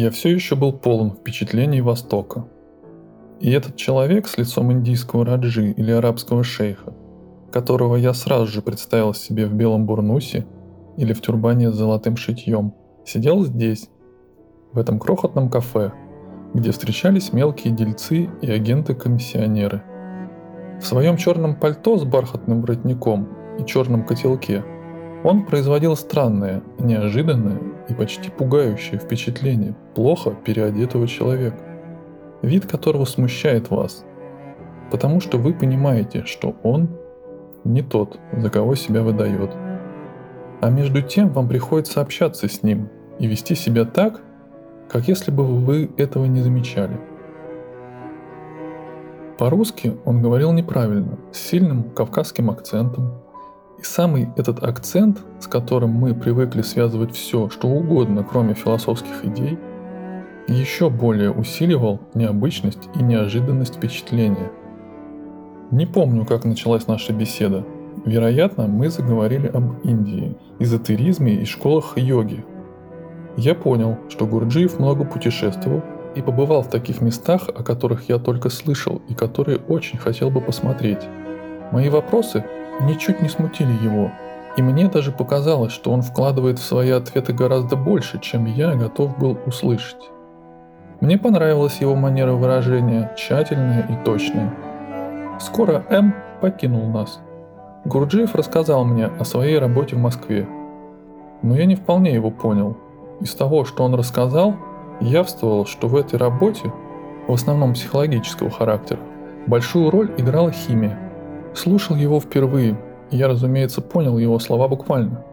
я все еще был полон впечатлений Востока. И этот человек с лицом индийского раджи или арабского шейха, которого я сразу же представил себе в белом бурнусе или в тюрбане с золотым шитьем, сидел здесь, в этом крохотном кафе, где встречались мелкие дельцы и агенты-комиссионеры. В своем черном пальто с бархатным воротником и черном котелке он производил странное, неожиданное и почти пугающее впечатление плохо переодетого человека, вид которого смущает вас, потому что вы понимаете, что он не тот, за кого себя выдает. А между тем вам приходится общаться с ним и вести себя так, как если бы вы этого не замечали. По-русски он говорил неправильно, с сильным кавказским акцентом. И самый этот акцент, с которым мы привыкли связывать все, что угодно, кроме философских идей, еще более усиливал необычность и неожиданность впечатления. Не помню, как началась наша беседа. Вероятно, мы заговорили об Индии, эзотеризме и школах йоги, я понял, что Гурджиев много путешествовал и побывал в таких местах, о которых я только слышал и которые очень хотел бы посмотреть. Мои вопросы ничуть не смутили его, и мне даже показалось, что он вкладывает в свои ответы гораздо больше, чем я готов был услышать. Мне понравилась его манера выражения, тщательная и точная. Скоро М покинул нас. Гурджиев рассказал мне о своей работе в Москве. Но я не вполне его понял – из того, что он рассказал, явствовал, что в этой работе, в основном психологического характера, большую роль играла химия. Слушал его впервые, и я, разумеется, понял его слова буквально.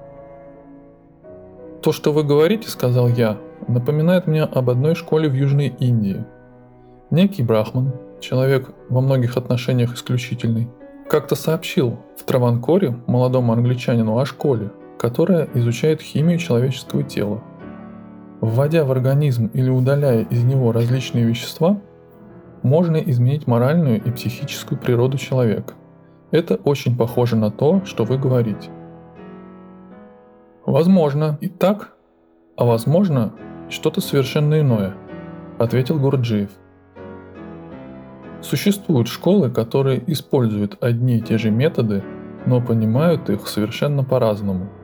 «То, что вы говорите, — сказал я, — напоминает мне об одной школе в Южной Индии. Некий брахман, человек во многих отношениях исключительный, как-то сообщил в Траванкоре молодому англичанину о школе, которая изучает химию человеческого тела – Вводя в организм или удаляя из него различные вещества, можно изменить моральную и психическую природу человека. Это очень похоже на то, что вы говорите. Возможно и так, а возможно что-то совершенно иное, ответил Гурджиев. Существуют школы, которые используют одни и те же методы, но понимают их совершенно по-разному –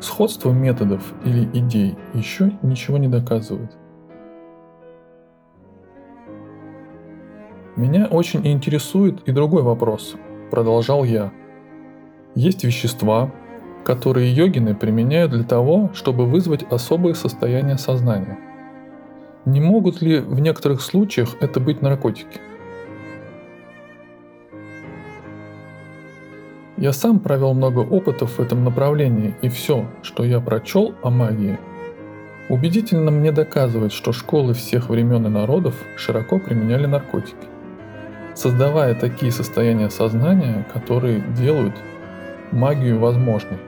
Сходство методов или идей еще ничего не доказывает. Меня очень интересует и другой вопрос, продолжал я. Есть вещества, которые йогины применяют для того, чтобы вызвать особое состояние сознания. Не могут ли в некоторых случаях это быть наркотики? Я сам провел много опытов в этом направлении, и все, что я прочел о магии, убедительно мне доказывает, что школы всех времен и народов широко применяли наркотики, создавая такие состояния сознания, которые делают магию возможной.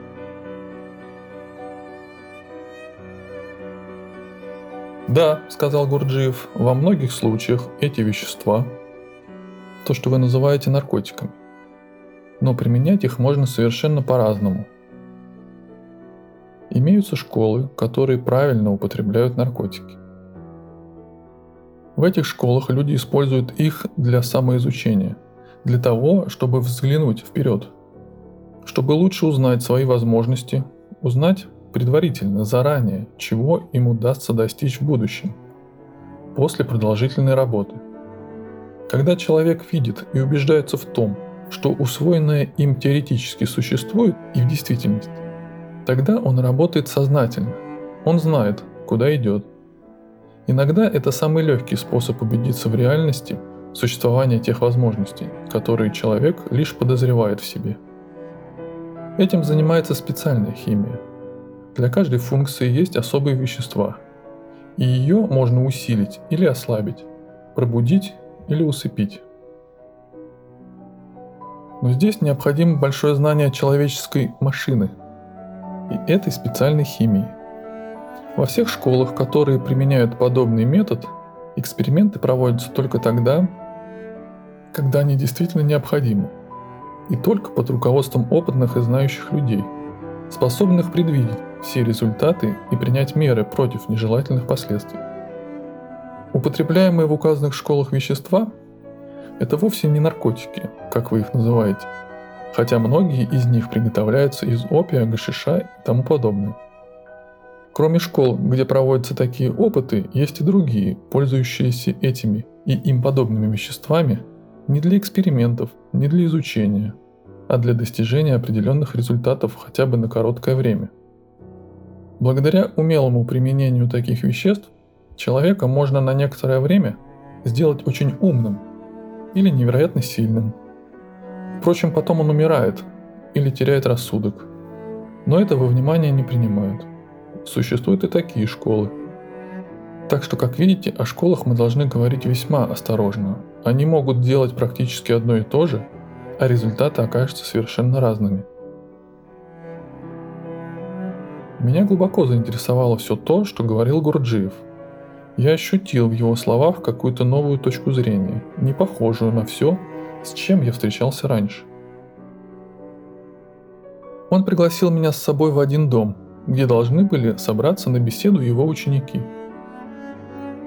Да, сказал Гурджиев, во многих случаях эти вещества, то, что вы называете наркотиками, но применять их можно совершенно по-разному. Имеются школы, которые правильно употребляют наркотики. В этих школах люди используют их для самоизучения, для того, чтобы взглянуть вперед, чтобы лучше узнать свои возможности, узнать предварительно, заранее, чего им удастся достичь в будущем, после продолжительной работы. Когда человек видит и убеждается в том, что усвоенное им теоретически существует и в действительности, тогда он работает сознательно. Он знает, куда идет. Иногда это самый легкий способ убедиться в реальности существования тех возможностей, которые человек лишь подозревает в себе. Этим занимается специальная химия. Для каждой функции есть особые вещества, и ее можно усилить или ослабить, пробудить или усыпить. Но здесь необходимо большое знание человеческой машины и этой специальной химии. Во всех школах, которые применяют подобный метод, эксперименты проводятся только тогда, когда они действительно необходимы, и только под руководством опытных и знающих людей, способных предвидеть все результаты и принять меры против нежелательных последствий. Употребляемые в указанных школах вещества – это вовсе не наркотики, как вы их называете, хотя многие из них приготовляются из опия, гашиша и тому подобное. Кроме школ, где проводятся такие опыты, есть и другие, пользующиеся этими и им подобными веществами не для экспериментов, не для изучения, а для достижения определенных результатов хотя бы на короткое время. Благодаря умелому применению таких веществ человека можно на некоторое время сделать очень умным или невероятно сильным. Впрочем, потом он умирает или теряет рассудок. Но это во внимание не принимают. Существуют и такие школы. Так что, как видите, о школах мы должны говорить весьма осторожно. Они могут делать практически одно и то же, а результаты окажутся совершенно разными. Меня глубоко заинтересовало все то, что говорил Гурджиев – я ощутил в его словах какую-то новую точку зрения, не похожую на все, с чем я встречался раньше. Он пригласил меня с собой в один дом, где должны были собраться на беседу его ученики.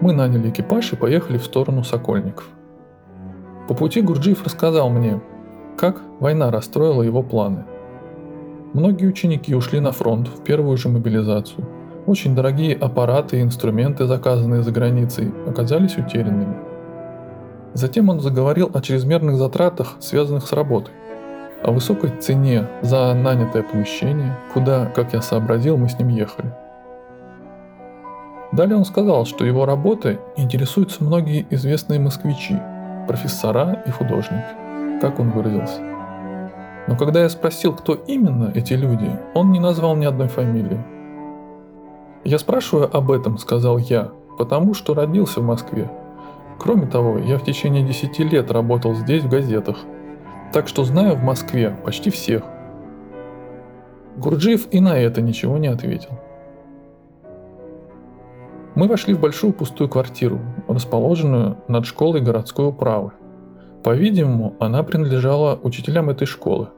Мы наняли экипаж и поехали в сторону Сокольников. По пути Гурджиев рассказал мне, как война расстроила его планы. Многие ученики ушли на фронт в первую же мобилизацию – очень дорогие аппараты и инструменты, заказанные за границей, оказались утерянными. Затем он заговорил о чрезмерных затратах, связанных с работой, о высокой цене за нанятое помещение, куда, как я сообразил, мы с ним ехали. Далее он сказал, что его работой интересуются многие известные москвичи, профессора и художники, как он выразился. Но когда я спросил, кто именно эти люди, он не назвал ни одной фамилии. «Я спрашиваю об этом», — сказал я, — «потому что родился в Москве. Кроме того, я в течение 10 лет работал здесь в газетах, так что знаю в Москве почти всех». Гурджиев и на это ничего не ответил. Мы вошли в большую пустую квартиру, расположенную над школой городской управы. По-видимому, она принадлежала учителям этой школы.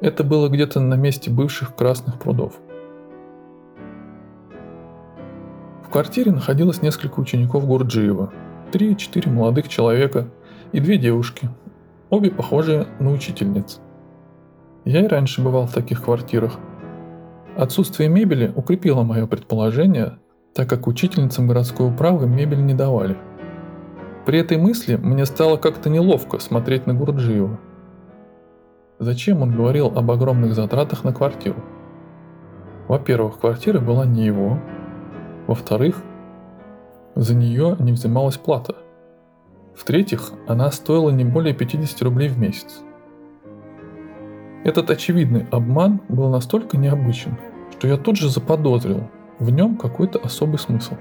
Это было где-то на месте бывших красных прудов – квартире находилось несколько учеников Гурджиева, три-четыре молодых человека и две девушки, обе похожие на учительниц. Я и раньше бывал в таких квартирах. Отсутствие мебели укрепило мое предположение, так как учительницам городской управы мебель не давали. При этой мысли мне стало как-то неловко смотреть на Гурджиева. Зачем он говорил об огромных затратах на квартиру? Во-первых, квартира была не его, во-вторых, за нее не взималась плата. В-третьих, она стоила не более 50 рублей в месяц. Этот очевидный обман был настолько необычен, что я тут же заподозрил в нем какой-то особый смысл.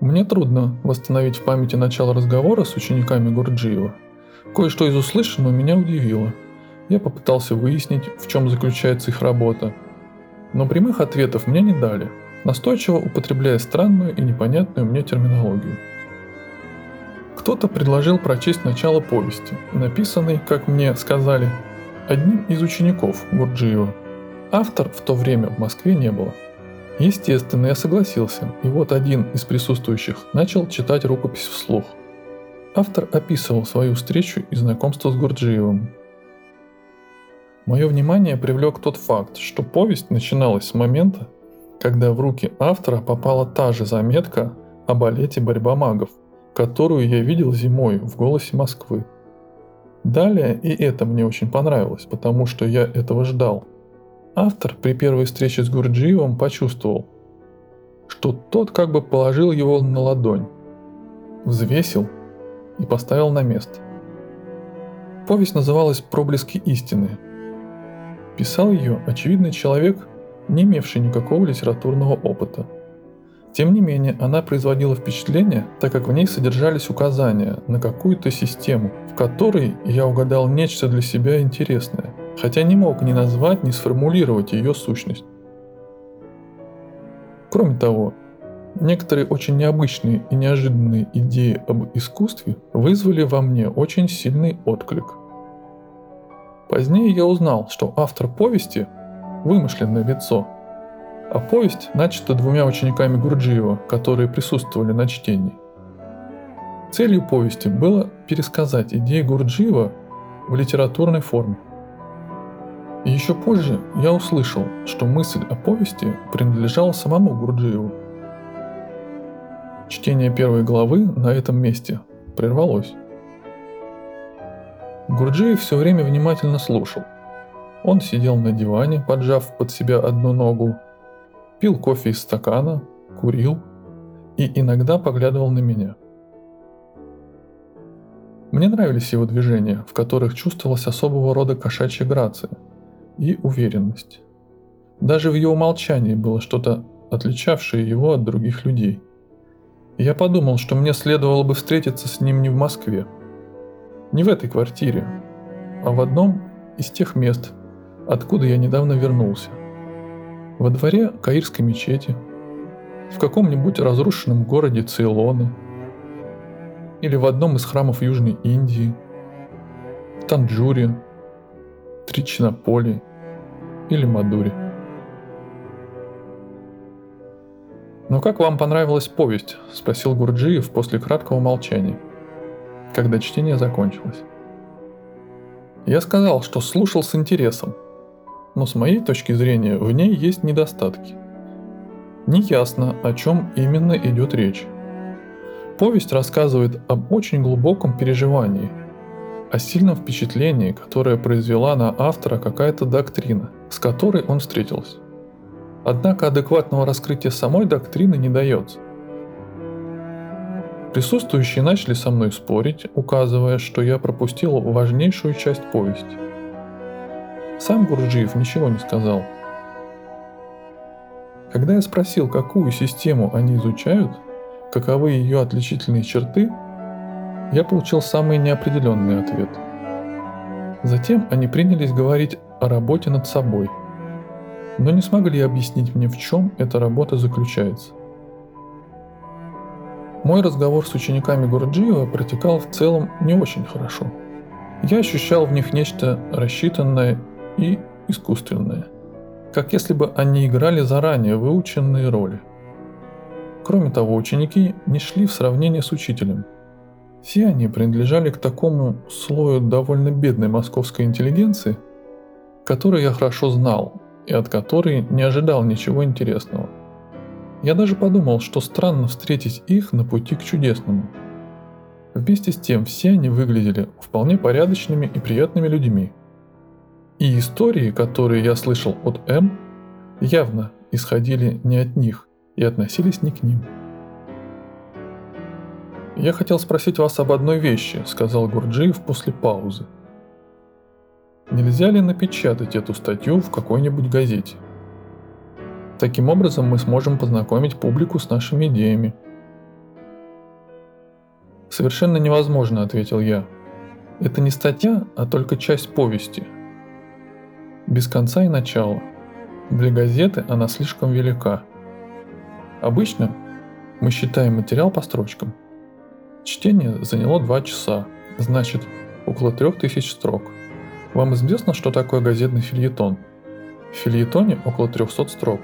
Мне трудно восстановить в памяти начало разговора с учениками Гурджиева. Кое-что из услышанного меня удивило. Я попытался выяснить, в чем заключается их работа, но прямых ответов мне не дали, настойчиво употребляя странную и непонятную мне терминологию. Кто-то предложил прочесть начало повести, написанной, как мне сказали, одним из учеников Гурджиева. Автор в то время в Москве не было. Естественно, я согласился, и вот один из присутствующих начал читать рукопись вслух. Автор описывал свою встречу и знакомство с Гурджиевым, Мое внимание привлек тот факт, что повесть начиналась с момента, когда в руки автора попала та же заметка о балете «Борьба магов», которую я видел зимой в «Голосе Москвы». Далее и это мне очень понравилось, потому что я этого ждал. Автор при первой встрече с Гурджиевым почувствовал, что тот как бы положил его на ладонь, взвесил и поставил на место. Повесть называлась «Проблески истины», Писал ее очевидный человек, не имевший никакого литературного опыта. Тем не менее, она производила впечатление, так как в ней содержались указания на какую-то систему, в которой я угадал нечто для себя интересное, хотя не мог ни назвать, ни сформулировать ее сущность. Кроме того, некоторые очень необычные и неожиданные идеи об искусстве вызвали во мне очень сильный отклик – Позднее я узнал, что автор повести – вымышленное лицо. а повесть начата двумя учениками Гурджиева, которые присутствовали на чтении. Целью повести было пересказать идеи Гурджиева в литературной форме. И еще позже я услышал, что мысль о повести принадлежала самому Гурджиеву. Чтение первой главы на этом месте прервалось. Гурджиев все время внимательно слушал. Он сидел на диване, поджав под себя одну ногу, пил кофе из стакана, курил и иногда поглядывал на меня. Мне нравились его движения, в которых чувствовалась особого рода кошачья грация и уверенность. Даже в его молчании было что-то, отличавшее его от других людей. Я подумал, что мне следовало бы встретиться с ним не в Москве, не в этой квартире, а в одном из тех мест, откуда я недавно вернулся. Во дворе Каирской мечети, в каком-нибудь разрушенном городе Цейлоны – или в одном из храмов Южной Индии, в Танджуре, Тричинополе или Мадуре. «Ну как вам понравилась повесть?» – спросил Гурджиев после краткого молчания, когда чтение закончилось. Я сказал, что слушал с интересом, но с моей точки зрения в ней есть недостатки. Неясно, о чем именно идет речь. Повесть рассказывает об очень глубоком переживании, о сильном впечатлении, которое произвела на автора какая-то доктрина, с которой он встретился. Однако адекватного раскрытия самой доктрины не дается. Присутствующие начали со мной спорить, указывая, что я пропустил важнейшую часть повести. Сам Гурджиев ничего не сказал. Когда я спросил, какую систему они изучают, каковы ее отличительные черты, я получил самый неопределенный ответ. Затем они принялись говорить о работе над собой, но не смогли объяснить мне, в чем эта работа заключается. Мой разговор с учениками Гурджиева протекал в целом не очень хорошо. Я ощущал в них нечто рассчитанное и искусственное, как если бы они играли заранее выученные роли – Кроме того, ученики не шли в сравнение с учителем. Все они принадлежали к такому слою довольно бедной московской интеллигенции, который я хорошо знал и от которой не ожидал ничего интересного. Я даже подумал, что странно встретить их на пути к чудесному. Вместе с тем все они выглядели вполне порядочными и приятными людьми. И истории, которые я слышал от М, явно исходили не от них – и относились не к ним. «Я хотел спросить вас об одной вещи», — сказал Гурджиев после паузы. «Нельзя ли напечатать эту статью в какой-нибудь газете? Таким образом мы сможем познакомить публику с нашими идеями». «Совершенно невозможно», — ответил я. «Это не статья, а только часть повести. Без конца и начала. Для газеты она слишком велика». Обычно мы считаем материал по строчкам. Чтение заняло 2 часа, значит, около 3000 строк. Вам известно, что такое газетный фильетон? В фильетоне около 300 строк.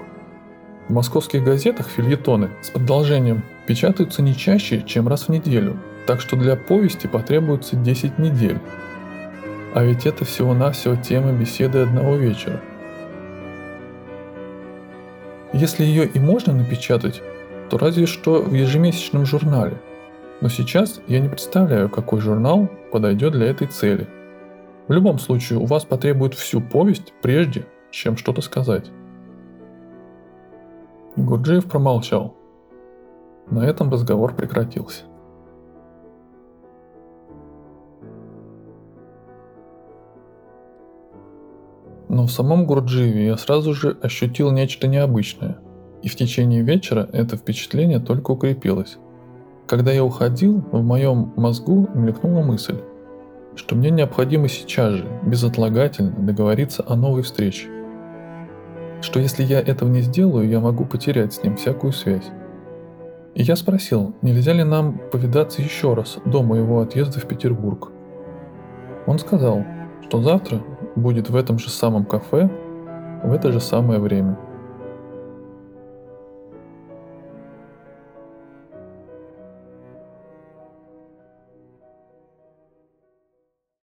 В московских газетах фильетоны с продолжением печатаются не чаще, чем раз в неделю, так что для повести потребуется 10 недель. А ведь это всего-навсего тема беседы одного вечера – если ее и можно напечатать, то разве что в ежемесячном журнале. Но сейчас я не представляю, какой журнал подойдет для этой цели. В любом случае, у вас потребует всю повесть, прежде чем что-то сказать. Гурджиев промолчал. На этом разговор прекратился. Но в самом Гурджиеве я сразу же ощутил нечто необычное. И в течение вечера это впечатление только укрепилось. Когда я уходил, в моем мозгу мелькнула мысль, что мне необходимо сейчас же, безотлагательно договориться о новой встрече. Что если я этого не сделаю, я могу потерять с ним всякую связь. И я спросил, нельзя ли нам повидаться еще раз до моего отъезда в Петербург. Он сказал, что завтра будет в этом же самом кафе в это же самое время.